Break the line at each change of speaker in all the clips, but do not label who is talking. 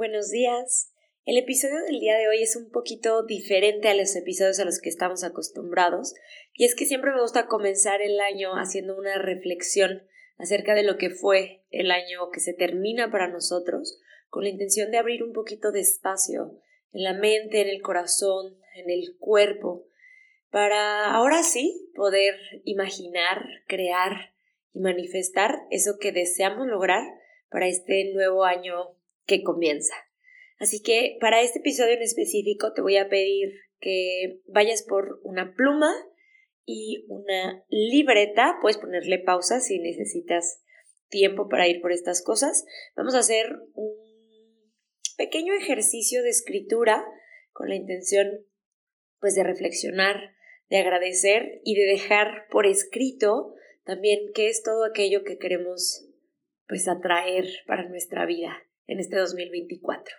buenos días. El episodio del día de hoy es un poquito diferente a los episodios a los que estamos acostumbrados, y es que siempre me gusta comenzar el año haciendo una reflexión acerca de lo que fue el año que se termina para nosotros, con la intención de abrir un poquito de espacio en la mente, en el corazón, en el cuerpo, para ahora sí poder imaginar, crear y manifestar eso que deseamos lograr para este nuevo año que comienza. Así que para este episodio en específico te voy a pedir que vayas por una pluma y una libreta. Puedes ponerle pausa si necesitas tiempo para ir por estas cosas. Vamos a hacer un pequeño ejercicio de escritura con la intención pues de reflexionar, de agradecer y de dejar por escrito también qué es todo aquello que queremos pues atraer para nuestra vida en este 2024.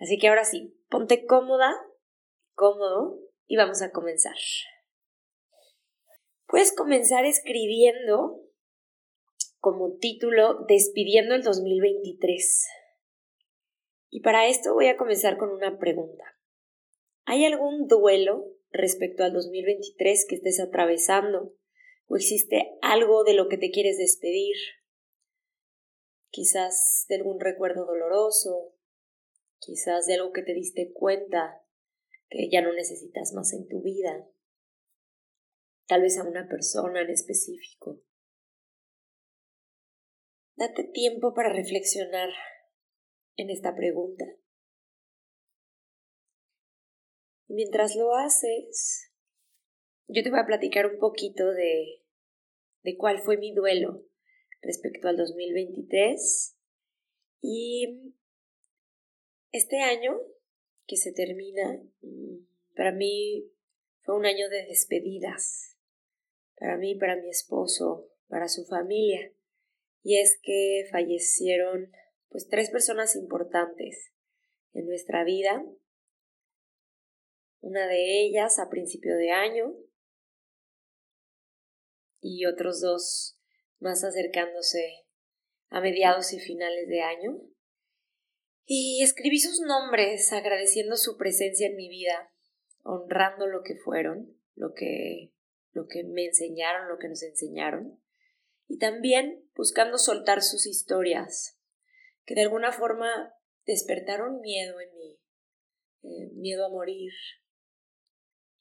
Así que ahora sí, ponte cómoda, cómodo y vamos a comenzar. Puedes comenzar escribiendo como título Despidiendo el 2023. Y para esto voy a comenzar con una pregunta. ¿Hay algún duelo respecto al 2023 que estés atravesando? ¿O existe algo de lo que te quieres despedir? Quizás de algún recuerdo doloroso, quizás de algo que te diste cuenta que ya no necesitas más en tu vida, tal vez a una persona en específico. Date tiempo para reflexionar en esta pregunta. Y mientras lo haces, yo te voy a platicar un poquito de, de cuál fue mi duelo respecto al 2023 y este año que se termina, mm, para mí fue un año de despedidas, para mí, para mi esposo, para su familia. Y es que fallecieron pues tres personas importantes en nuestra vida. Una de ellas a principio de año y otros dos más acercándose a mediados y finales de año. Y escribí sus nombres agradeciendo su presencia en mi vida, honrando lo que fueron, lo que, lo que me enseñaron, lo que nos enseñaron, y también buscando soltar sus historias, que de alguna forma despertaron miedo en mí, eh, miedo a morir,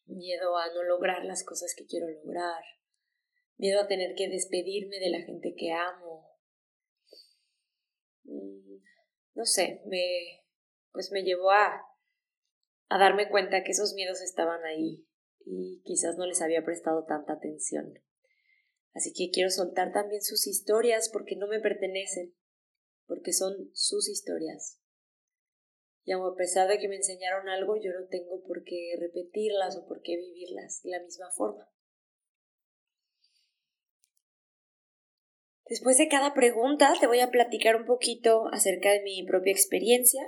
miedo a no lograr las cosas que quiero lograr, miedo a tener que despedirme de la gente que amo. Mm, no sé, me, pues me llevó a, a darme cuenta que esos miedos estaban ahí y quizás no les había prestado tanta atención. Así que quiero soltar también sus historias porque no me pertenecen, porque son sus historias. Y a pesar de que me enseñaron algo, yo no tengo por qué repetirlas o por qué vivirlas de la misma forma. Después de cada pregunta te voy a platicar un poquito acerca de mi propia experiencia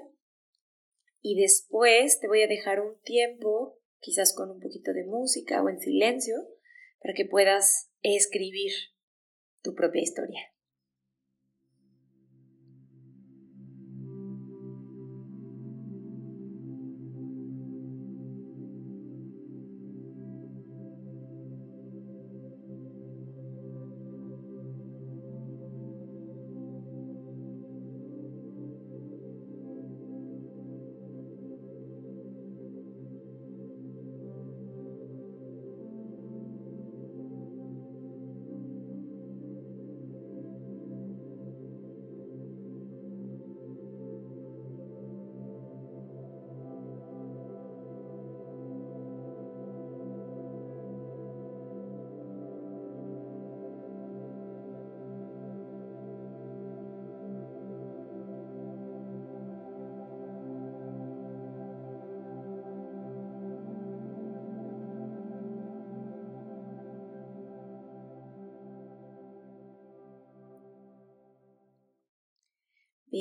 y después te voy a dejar un tiempo, quizás con un poquito de música o en silencio, para que puedas escribir tu propia historia.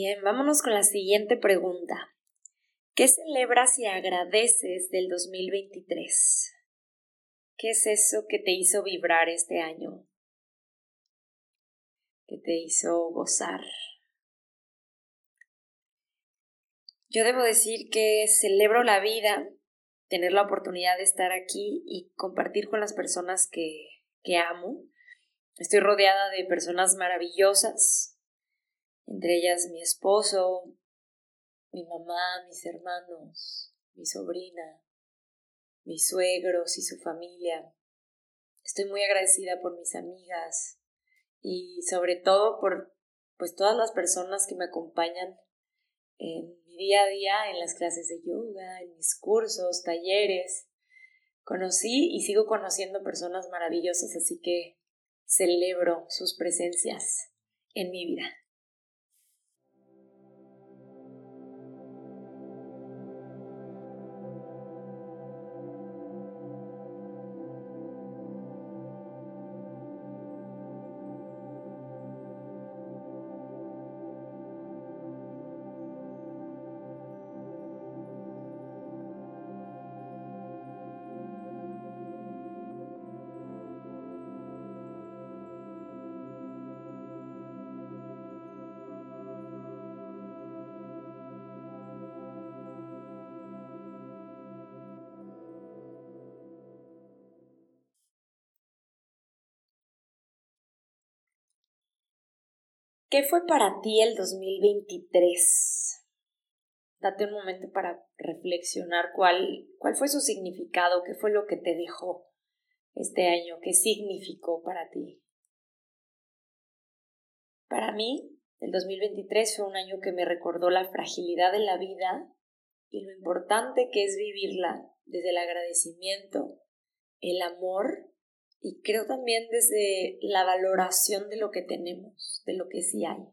Bien, vámonos con la siguiente pregunta. ¿Qué celebras y agradeces del 2023? ¿Qué es eso que te hizo vibrar este año? ¿Qué te hizo gozar? Yo debo decir que celebro la vida, tener la oportunidad de estar aquí y compartir con las personas que, que amo. Estoy rodeada de personas maravillosas, entre ellas mi esposo, mi mamá, mis hermanos, mi sobrina, mis suegros y su familia. Estoy muy agradecida por mis amigas y sobre todo por pues todas las personas que me acompañan en mi día a día, en las clases de yoga, en mis cursos, talleres. Conocí y sigo conociendo personas maravillosas, así que celebro sus presencias en mi vida. ¿Qué fue para ti el 2023? Date un momento para reflexionar cuál, cuál fue su significado, qué fue lo que te dejó este año, qué significó para ti. Para mí, el 2023 fue un año que me recordó la fragilidad de la vida y lo importante que es vivirla desde el agradecimiento, el amor y creo también desde la valoración de lo que tenemos, de lo que sí hay.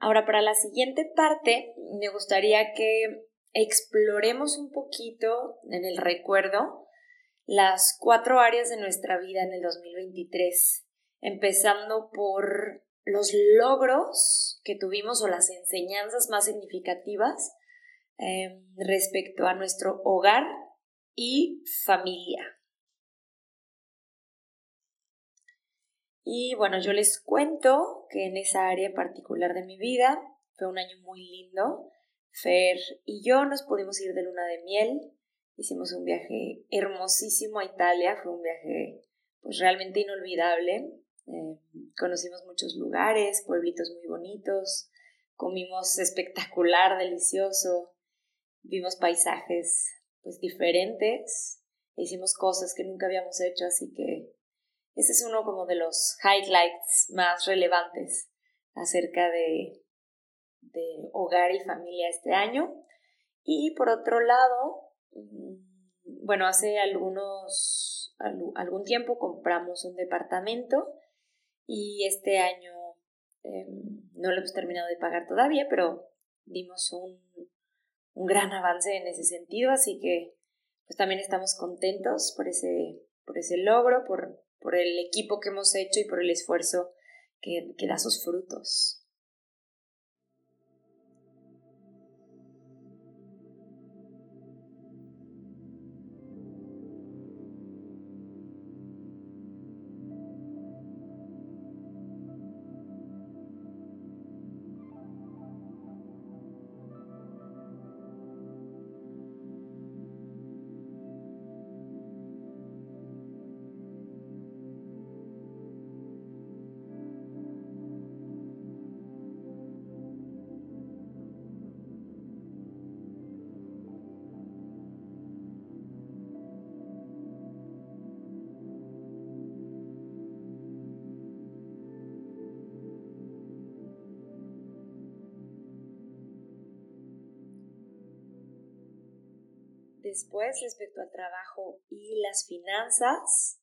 Ahora, para la siguiente parte, me gustaría que exploremos un poquito en el recuerdo las cuatro áreas de nuestra vida en el 2023, empezando por los logros que tuvimos o las enseñanzas más significativas em, respecto a nuestro hogar y familia. Y bueno, yo les cuento que en esa área particular de mi vida fue un año muy lindo. Fer y yo nos pudimos ir de luna de miel. Hicimos un viaje hermosísimo a Italia. Fue un viaje pues realmente inolvidable. Eh, conocimos muchos lugares, pueblitos muy bonitos. Comimos espectacular, delicioso. Vimos paisajes pues diferentes. Hicimos cosas que nunca habíamos hecho, así que ese es uno como de los highlights más relevantes acerca de, de hogar y familia este año. Y por otro lado, mm, bueno, hace algunos, algún tiempo compramos un departamento y este año em, no lo hemos terminado de pagar todavía, pero dimos un, un gran avance en ese sentido, así que pues también estamos contentos por ese, por ese logro, por, por el equipo que hemos hecho y por el esfuerzo que, da sus frutos. Después, respecto al trabajo y las finanzas,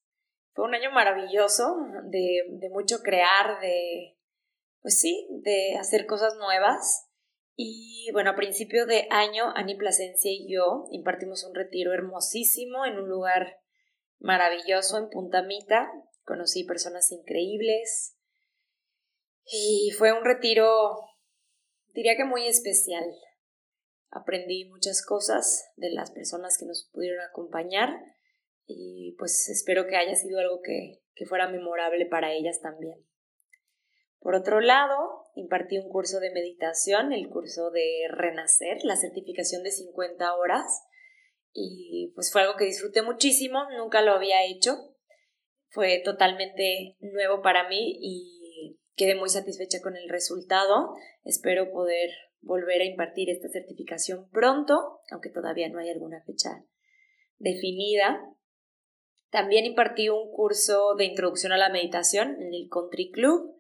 fue un año maravilloso de, de mucho crear, de, pues sí, de hacer cosas nuevas. Y bueno, a principio de año, Ani Plasencia y yo impartimos un retiro hermosísimo en un lugar maravilloso en Punta Mita. Conocí personas increíbles. Y fue un retiro, diría que muy especial. Aprendí muchas cosas de las personas que nos pudieron acompañar y pues espero que haya sido algo que, que fuera memorable para ellas también. Por otro lado, impartí un curso de meditación, el curso de Renacer, la certificación de 50 horas, y pues fue algo que disfruté muchísimo, nunca lo había hecho, fue totalmente nuevo para mí y quedé muy satisfecha con el resultado. Espero poder volver a impartir esta certificación pronto, aunque todavía no hay alguna fecha definida. También impartí un curso de introducción a la meditación en el Country Club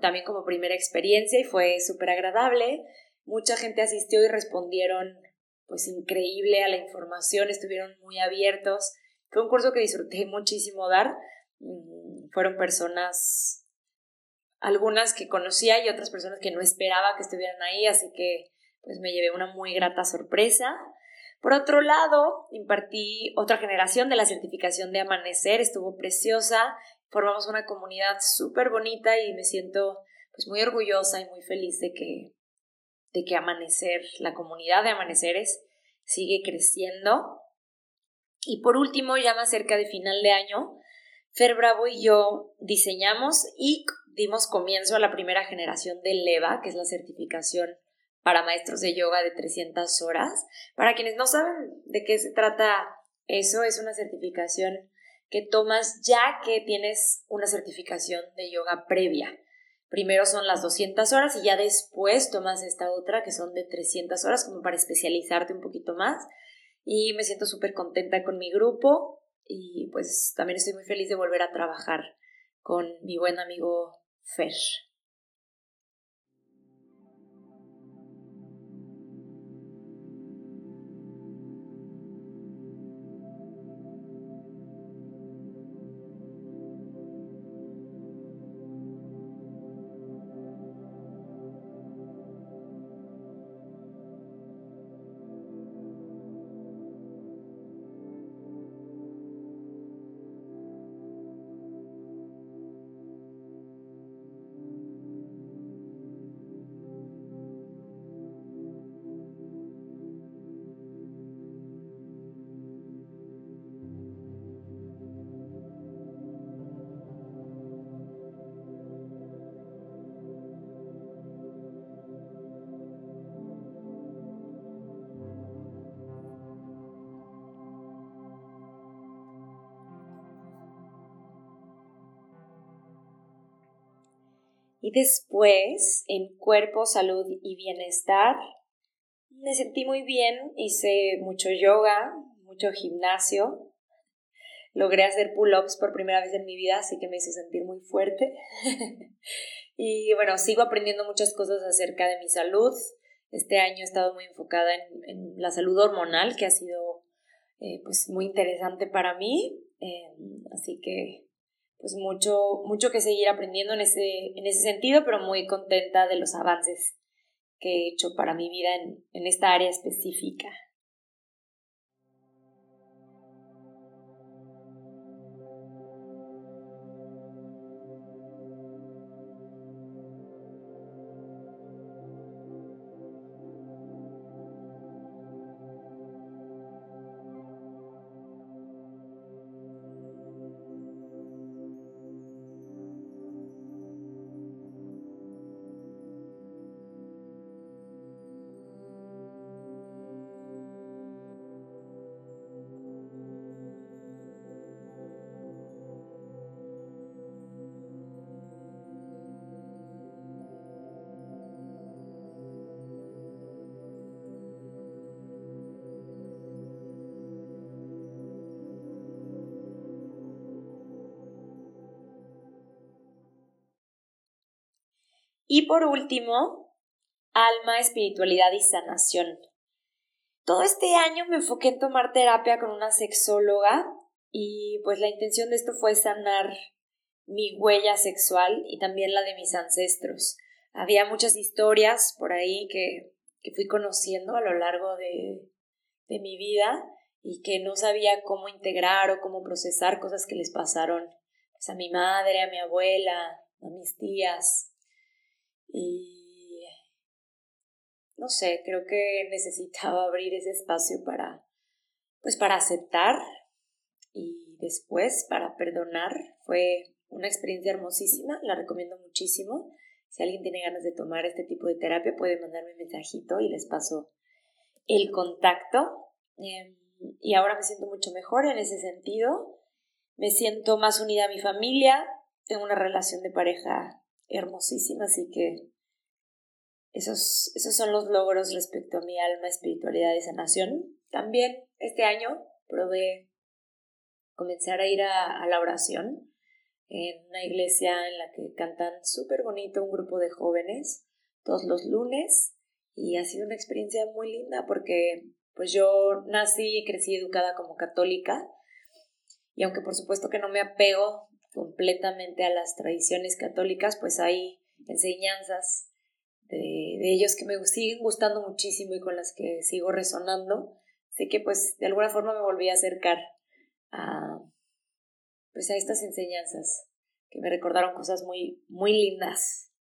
también como primera experiencia y fue súper agradable. Mucha gente asistió y respondieron pues increíble a la información, estuvieron muy abiertos. Fue un curso que disfruté muchísimo dar. Mm, fueron personas, algunas que conocía y otras personas que no esperaba que estuvieran ahí, así que pues me llevé una muy grata sorpresa. Por otro lado, impartí otra generación de la certificación de Amanecer, estuvo preciosa formamos una comunidad súper bonita y me siento pues muy orgullosa y muy feliz de que, de que Amanecer, la comunidad de Amaneceres sigue creciendo. Y por último, ya más cerca de final de año, Fer Bravo y yo diseñamos y dimos comienzo a la primera generación de LEVA, que es la certificación para maestros de yoga de 300 horas. Para quienes no saben de qué se trata eso, es una certificación que tomas ya que tienes una certificación de yoga previa. Primero son las 200 horas y ya después tomas esta otra que son de 300 horas como para especializarte un poquito más. Y me siento súper contenta con mi grupo y pues también estoy muy feliz de volver a trabajar con mi buen amigo Fer. Y después, en cuerpo, salud y bienestar, me sentí muy bien, hice mucho yoga, mucho gimnasio, logré hacer pull-ups por primera vez en mi vida, así que me hizo sentir muy fuerte. y bueno, sigo aprendiendo muchas cosas acerca de mi salud. Este año he estado muy enfocada en, la salud hormonal, que ha sido eh, pues muy interesante para mí. Eh, así que pues mucho, mucho que seguir aprendiendo en ese, en ese sentido, pero muy contenta de los avances que he hecho para mi vida en, en esta área específica. Y por último, alma, espiritualidad y sanación. Todo este año me enfoqué en tomar terapia con una sexóloga y pues la intención de esto fue sanar mi huella sexual y también la de mis ancestros. Había muchas historias por ahí que, que fui conociendo a lo largo de, de mi vida y que no sabía cómo integrar o cómo procesar cosas que les pasaron pues, a mi madre, a mi abuela, a mis tías. Y no sé, creo que necesitaba abrir ese espacio para pues para aceptar y después para perdonar. Fue una experiencia hermosísima, la recomiendo muchísimo. Si alguien tiene ganas de tomar este tipo de terapia, puede mandarme un mensajito y les paso el contacto. Em, y ahora me siento mucho mejor en ese sentido. Me siento más unida a mi familia. Tengo una relación de pareja hermosísima, así que esos, esos son los logros respecto a mi alma, espiritualidad y sanación. También este año probé comenzar a ir a, a la oración en una iglesia en la que cantan súper bonito un grupo de jóvenes todos los lunes y ha sido una experiencia muy linda porque pues yo nací y crecí educada como católica y aunque por supuesto que no me apego completamente a las tradiciones católicas, pues hay enseñanzas de, de ellos que me siguen gustando muchísimo y con las que sigo resonando. Así que pues de alguna forma me volví a acercar a, pues a estas enseñanzas que me recordaron cosas muy, muy lindas.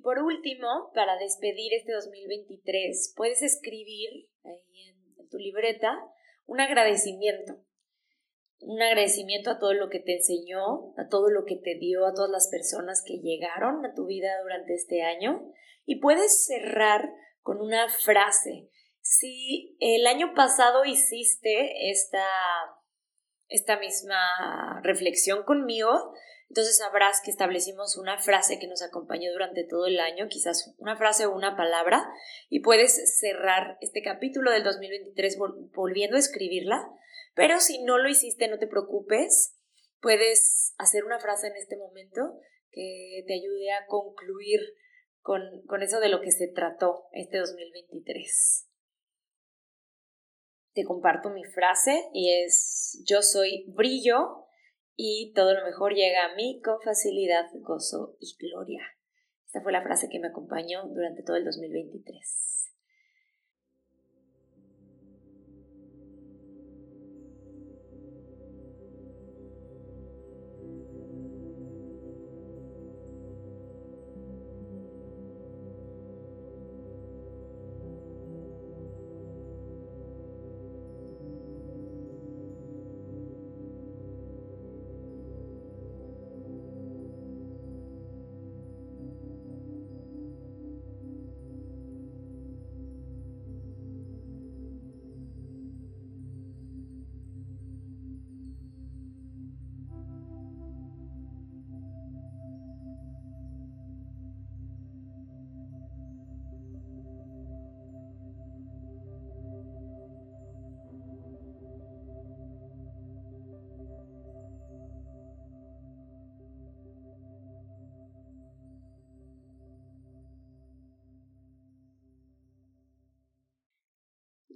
Y por último, para despedir este 2023, puedes escribir ahí en, tu libreta un agradecimiento. Un agradecimiento a todo lo que te enseñó, a todo lo que te dio, a todas las personas que llegaron a tu vida durante este año. Y puedes cerrar con una frase. Si el año pasado hiciste esta, esta misma reflexión conmigo, entonces sabrás que establecimos una frase que nos acompañó durante todo el año, quizás una frase o una palabra, y puedes cerrar este capítulo del 2023 volviendo a escribirla. Pero si no lo hiciste, no te preocupes, puedes hacer una frase en este momento que te ayude a concluir con, con eso de lo que se trató este 2023. Te comparto mi frase y es yo soy brillo y todo lo mejor llega a mí con facilidad, gozo y gloria. Esta fue la frase que me acompañó durante todo el 2023.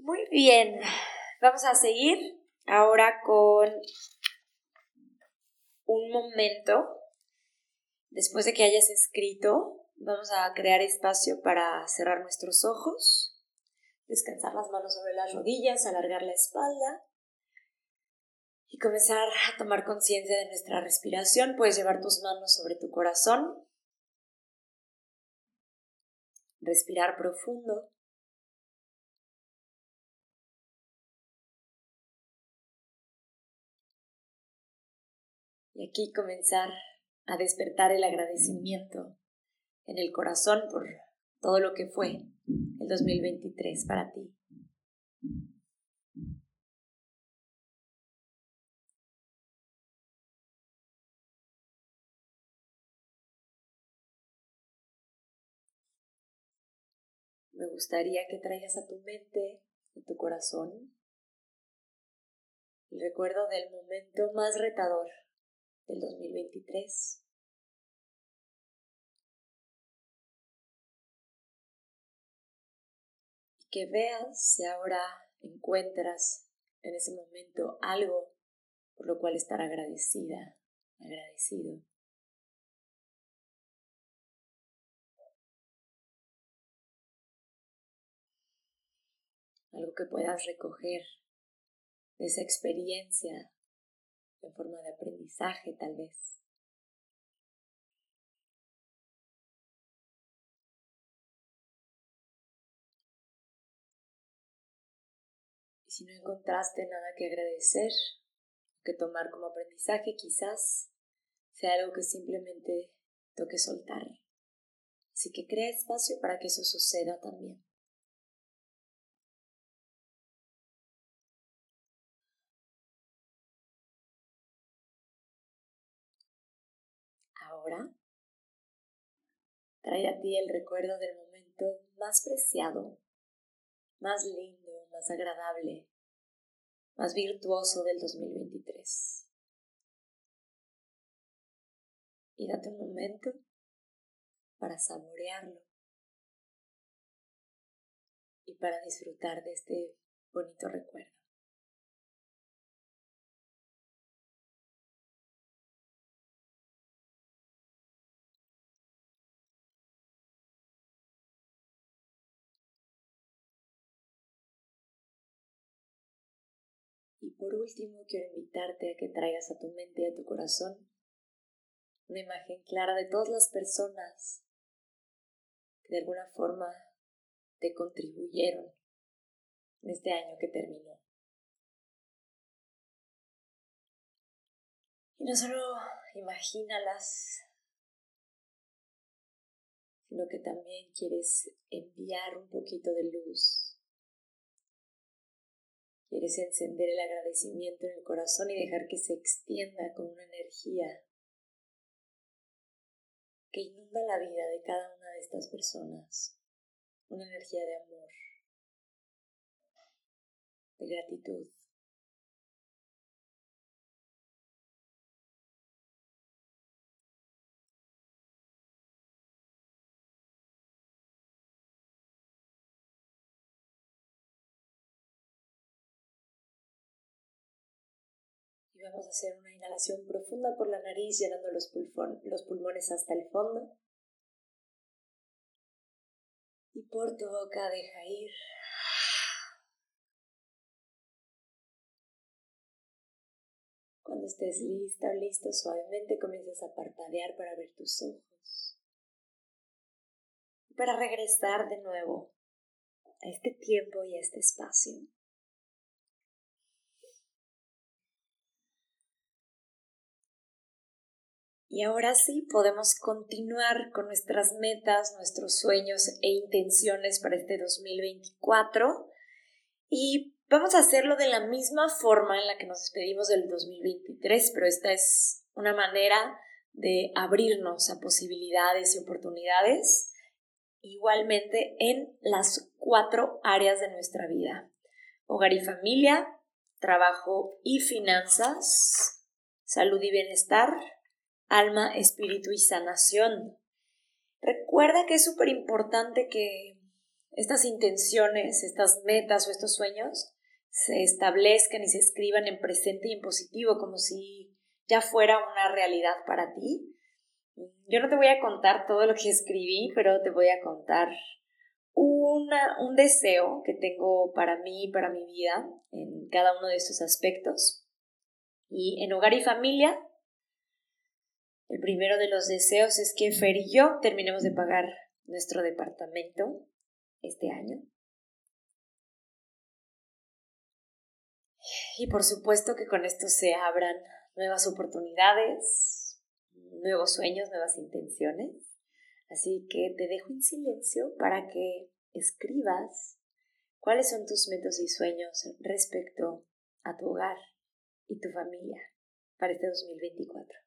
Muy bien, vamos a seguir ahora con un momento. Después de que hayas escrito, vamos a crear espacio para cerrar nuestros ojos, descansar las manos sobre las rodillas, alargar la espalda y comenzar a tomar conciencia de nuestra respiración. Puedes llevar tus manos sobre tu corazón, respirar profundo. Y aquí comenzar a despertar el agradecimiento en el corazón por todo lo que fue el 2023 para ti. Me gustaría que traigas a tu mente, a tu corazón, el recuerdo del momento más retador del 2023. Y que veas si ahora encuentras en ese momento algo por lo cual estar agradecida, agradecido. algo que puedas recoger de esa experiencia en forma de aprendizaje tal vez. Y si no encontraste nada que agradecer, que tomar como aprendizaje, quizás sea algo que simplemente toque soltar. Así que crea espacio para que eso suceda también. Ahora trae a ti el recuerdo del momento más preciado, más lindo, más agradable, más virtuoso del 2023. Y date un momento para saborearlo y para disfrutar de este bonito recuerdo. Por último, quiero invitarte a que traigas a tu mente y a tu corazón una imagen clara de todas las personas que de alguna forma te contribuyeron en este año que terminó. Y no solo imagínalas, sino que también quieres enviar un poquito de luz Quieres encender el agradecimiento en el corazón y dejar que se extienda con una energía que inunda la vida de cada una de estas personas. Una energía de amor, de gratitud. Vamos a hacer una inhalación profunda por la nariz, llenando los, pulmones hasta el fondo. Y por tu boca deja ir. Cuando estés lista o listo, suavemente comienzas a parpadear para ver tus ojos. Para regresar de nuevo a este tiempo y a este espacio. Y ahora sí podemos continuar con nuestras metas, nuestros sueños e intenciones para este 2024. Y vamos a hacerlo de la misma forma en la que nos despedimos del 2023, pero esta es una manera de abrirnos a posibilidades y oportunidades igualmente en las cuatro áreas de nuestra vida. Hogar y familia, trabajo y finanzas, salud y bienestar, alma, espíritu y sanación. Recuerda que es súper importante que estas intenciones, estas metas o estos sueños se establezcan y se escriban en presente y en positivo, como si ya fuera una realidad para ti. Yo no te voy a contar todo lo que escribí, pero te voy a contar una, un deseo que tengo para mí y para mi vida en cada uno de estos aspectos. Y en hogar y familia, el primero de los deseos es que Fer y yo terminemos de pagar nuestro departamento este año. Y por supuesto que con esto se abran nuevas oportunidades, nuevos sueños, nuevas intenciones. Así que te dejo en silencio para que escribas cuáles son tus metas y sueños respecto a tu hogar y tu familia para este 2024.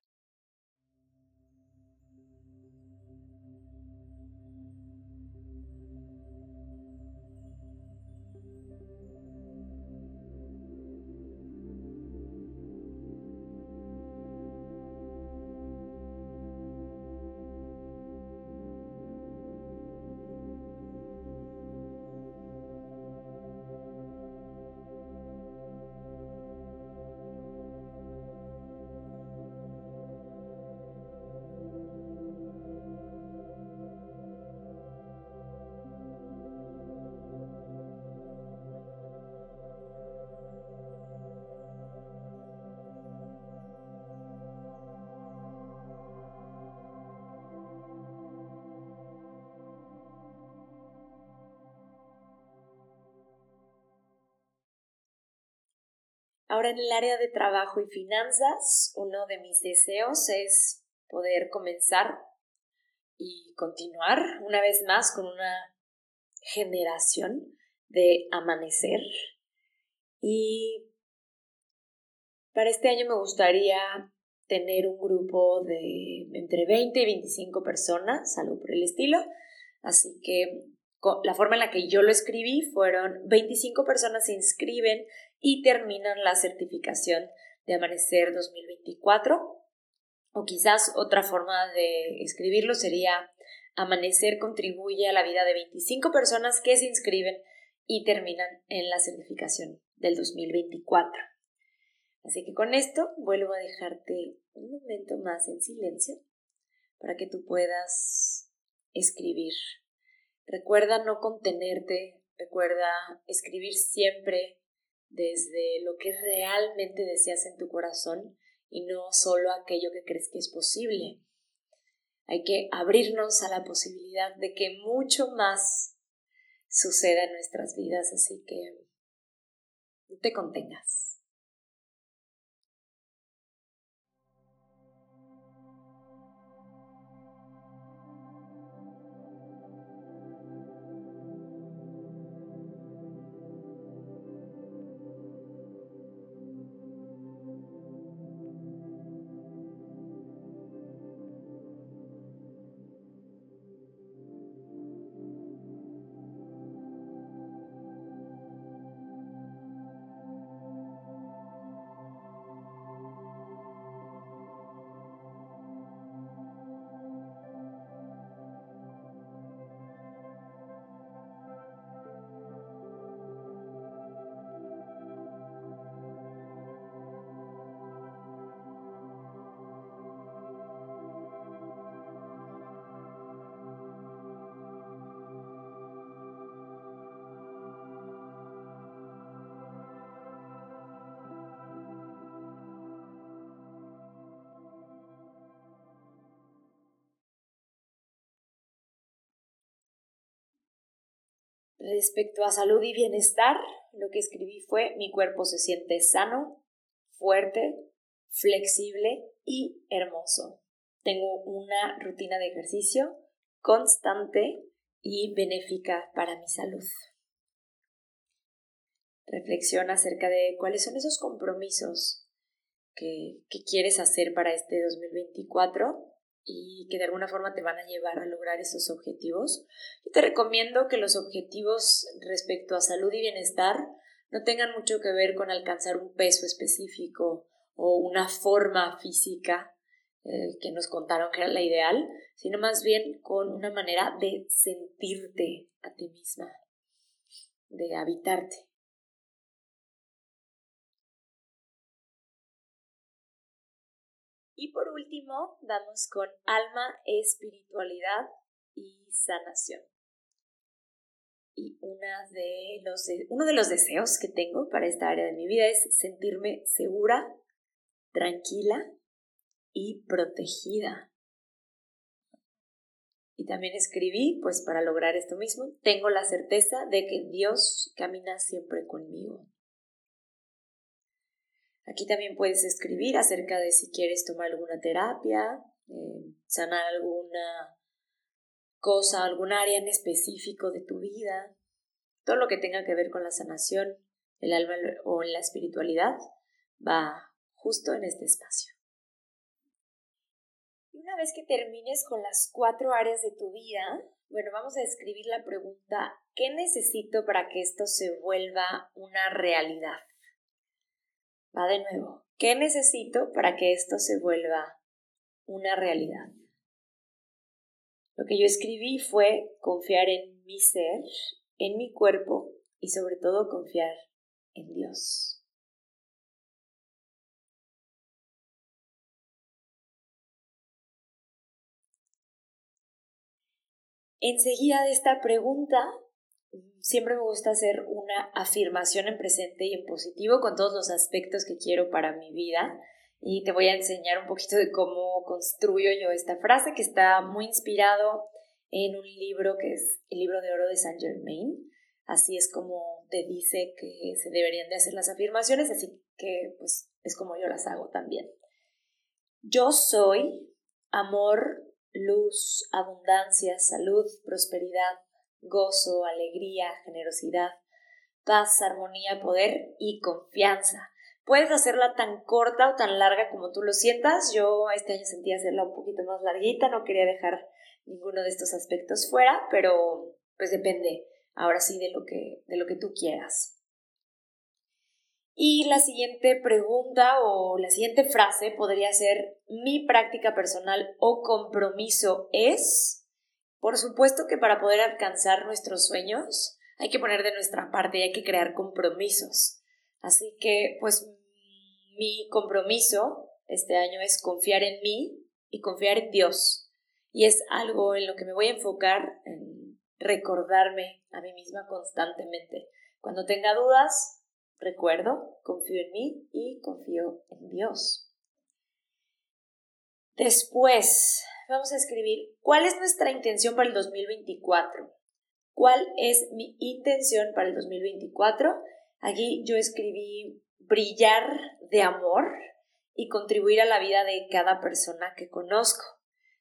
Ahora en el área de trabajo y finanzas, uno de mis deseos es poder comenzar y continuar una vez más con una generación de amanecer. Y para este año me gustaría tener un grupo de entre 20 y 25 personas, algo por el estilo. Así que la forma en la que yo lo escribí fueron 25 personas se inscriben y terminan la certificación de Amanecer 2024. O quizás otra forma de escribirlo sería Amanecer contribuye a la vida de 25 personas que se inscriben y terminan en la certificación del 2024. Así que con esto vuelvo a dejarte un momento más en silencio para que tú puedas escribir. Recuerda no contenerte, recuerda escribir siempre desde lo que realmente deseas en tu corazón y no solo aquello que crees que es posible. Hay que abrirnos a la posibilidad de que mucho más suceda en nuestras vidas, así que no te contengas. Respecto a salud y bienestar, lo que escribí fue mi cuerpo se siente sano, fuerte, flexible y hermoso. Tengo una rutina de ejercicio constante y benéfica para mi salud. Reflexiona acerca de cuáles son esos compromisos que, que quieres hacer para este 2024 y que de alguna forma te van a llevar a lograr esos objetivos. Yo te recomiendo que los objetivos respecto a salud y bienestar no tengan mucho que ver con alcanzar un peso específico o una forma física eh, que nos contaron que era la ideal, sino más bien con una manera de sentirte a ti misma, de habitarte. Y por último, vamos con alma, espiritualidad y sanación. Y una de los uno de los deseos que tengo para esta área de mi vida es sentirme segura, tranquila y protegida. Y también escribí, pues para lograr esto mismo, tengo la certeza de que Dios camina siempre conmigo. Aquí también puedes escribir acerca de si quieres tomar alguna terapia, eh, sanar alguna cosa, algún área en específico de tu vida, todo lo que tenga que ver con la sanación, el alma o la espiritualidad, va justo en este espacio. Una vez que termines con las cuatro áreas de tu vida, bueno, vamos a escribir la pregunta, ¿qué necesito para que esto se vuelva una realidad? Va de nuevo, ¿qué necesito para que esto se vuelva una realidad? Lo que yo escribí fue confiar en mi ser, en mi cuerpo y sobre todo confiar en Dios. Enseguida de esta pregunta, siempre me gusta hacer una afirmación en presente y en positivo con todos los aspectos que quiero para mi vida. Y te voy a enseñar un poquito de cómo construyo yo esta frase que está muy inspirado en un libro que es el libro de oro de Saint Germain. Así es como te dice que se deberían de hacer las afirmaciones, así que pues es como yo las hago también. Yo soy amor, luz, abundancia, salud, prosperidad, gozo, alegría, generosidad, paz, armonía, poder y confianza. Puedes hacerla tan corta o tan larga como tú lo sientas. Yo este año sentí hacerla un poquito más larguita, no quería dejar ninguno de estos aspectos fuera, pero pues depende ahora sí de lo que, de lo que tú quieras. Y la siguiente pregunta o la siguiente frase podría ser, mi práctica personal o compromiso es, por supuesto que para poder alcanzar nuestros sueños hay que poner de nuestra parte y hay que crear compromisos. Así que, pues, mi compromiso este año es confiar en mí y confiar en Dios. Y es algo en lo que me voy a enfocar, en recordarme a mí misma constantemente. Cuando tenga dudas, Recuerdo, confío en mí y confío en Dios. Después, vamos a escribir, ¿cuál es nuestra intención para el 2024? ¿Cuál es mi intención para el 2024? Aquí yo escribí brillar de amor y contribuir a la vida de cada persona que conozco.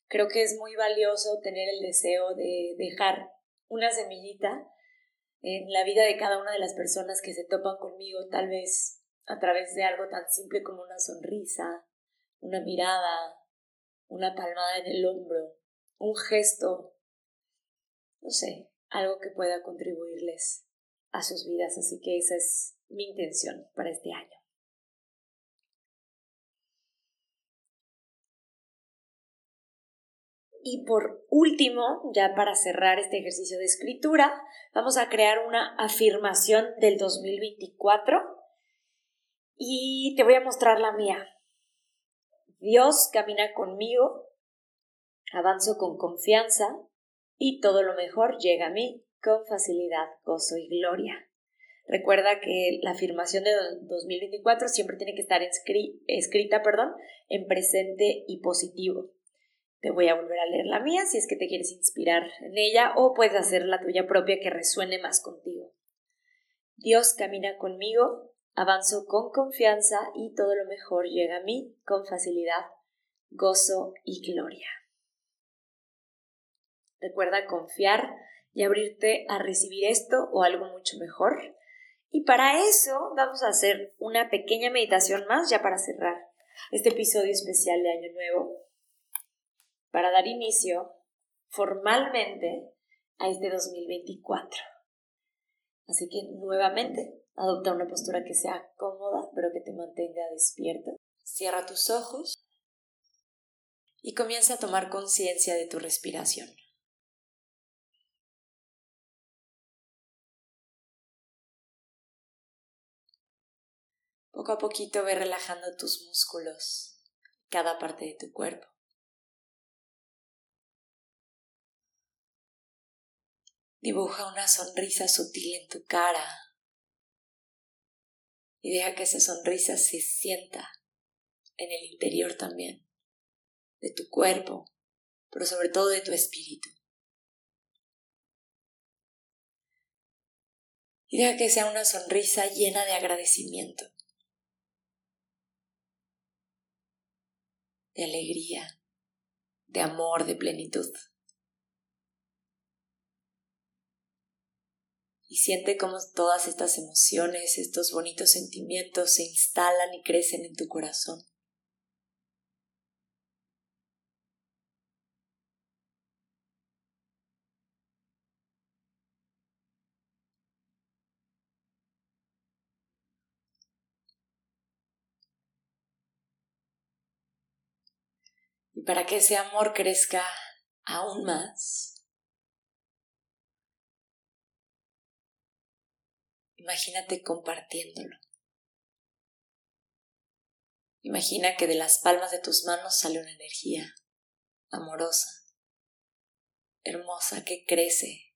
Creo que es muy valioso tener el deseo de dejar una semillita en la vida de cada una de las personas que se topan conmigo, tal vez a través de algo tan simple como una sonrisa, una mirada, una palmada en el hombro, un gesto, no sé, algo que pueda contribuirles a sus vidas. Así que esa es mi intención para este año. Y por último, ya para cerrar este ejercicio de escritura, vamos a crear una afirmación del 2024 y te voy a mostrar la mía. Dios camina conmigo, avanzo con confianza y todo lo mejor llega a mí con facilidad, gozo y gloria. Recuerda que la afirmación de 2024 siempre tiene que estar escrita perdón, en presente y positivo. Te voy a volver a leer la mía si es que te quieres inspirar en ella o puedes hacer la tuya propia que resuene más contigo. Dios camina conmigo, avanzo con confianza y todo lo mejor llega a mí con facilidad, gozo y gloria. Recuerda confiar y abrirte a recibir esto o algo mucho mejor. Y para eso vamos a hacer una pequeña meditación más ya para cerrar este episodio especial de Año Nuevo para dar inicio formalmente a este 2024. Así que nuevamente adopta una postura que sea cómoda, pero que te mantenga despierto. Cierra tus ojos y comienza a tomar conciencia de tu respiración. Poco a poquito ve relajando tus músculos, cada parte de tu cuerpo. Dibuja una sonrisa sutil en tu cara y deja que esa sonrisa se sienta en el interior también, de tu cuerpo, pero sobre todo de tu espíritu. Y deja que sea una sonrisa llena de agradecimiento, de alegría, de amor, de plenitud. Y siente cómo todas estas emociones, estos bonitos sentimientos se instalan y crecen en tu corazón. Y para que ese amor crezca aún más, imagínate compartiéndolo. Imagina que de las palmas de tus manos sale una energía amorosa, hermosa, que crece,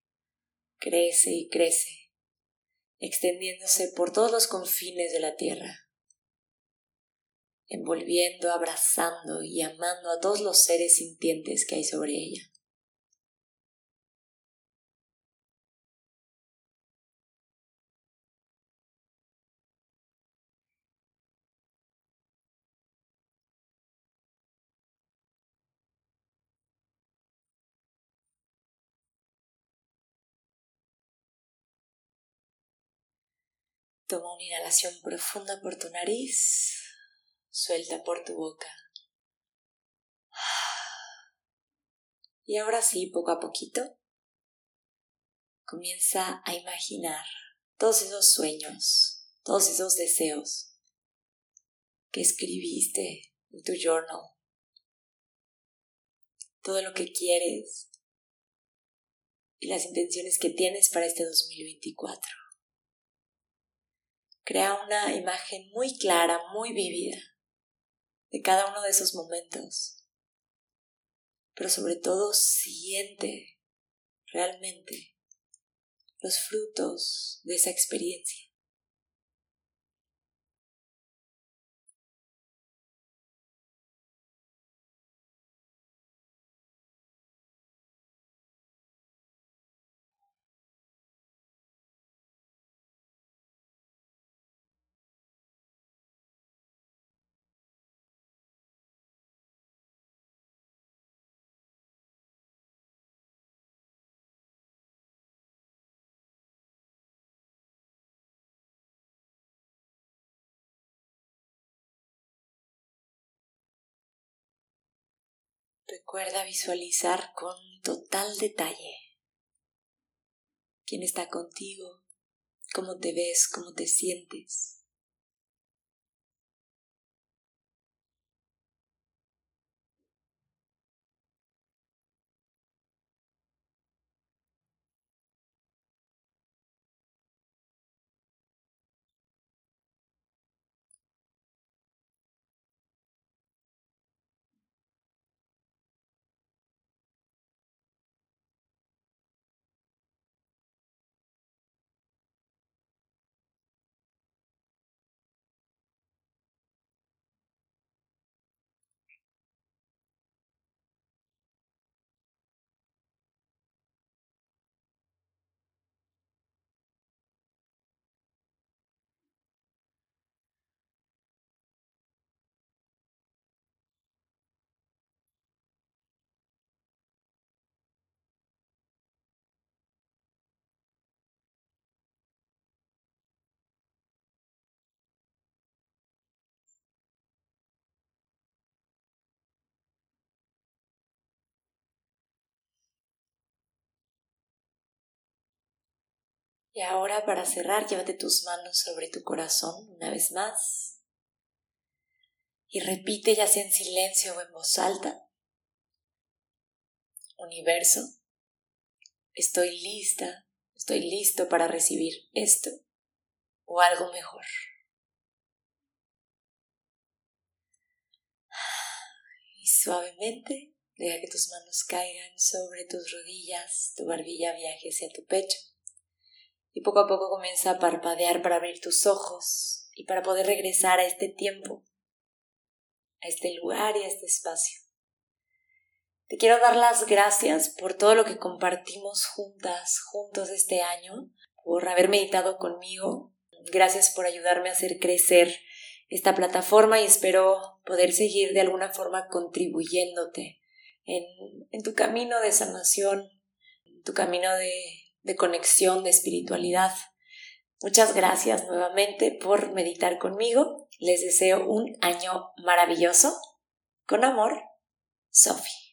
crece y crece, extendiéndose por todos los confines de la tierra envolviendo, abrazando y amando a todos los seres sintientes que hay sobre ella. Toma una inhalación profunda por tu nariz. Suelta por tu boca. Y ahora sí, poco a poquito, comienza a imaginar todos esos sueños, todos esos deseos que escribiste en tu journal, todo lo que quieres y las intenciones que tienes para este 2024. Crea una imagen muy clara, muy vívida de cada uno de esos momentos. Pero sobre todo siente realmente los frutos de esa experiencia. Recuerda visualizar con total detalle quién está contigo, cómo te ves, cómo te sientes. Y ahora para cerrar, llévate tus manos sobre tu corazón una vez más. Y repite ya sea en silencio o en voz alta. Universo, estoy lista, estoy listo para recibir esto o algo mejor. Y suavemente deja que tus manos caigan sobre tus rodillas, tu barbilla viaje hacia tu pecho y poco a poco comienza a parpadear para abrir tus ojos y para poder regresar a este tiempo a este lugar y a este espacio. Te quiero dar las gracias por todo lo que compartimos juntas, juntos este año, por haber meditado conmigo. Gracias por ayudarme a hacer crecer esta plataforma y espero poder seguir de alguna forma contribuyéndote en, en tu camino de sanación, en tu camino de, de conexión, de espiritualidad. Muchas gracias nuevamente por meditar conmigo. Les deseo un año maravilloso. Con amor, Sophie.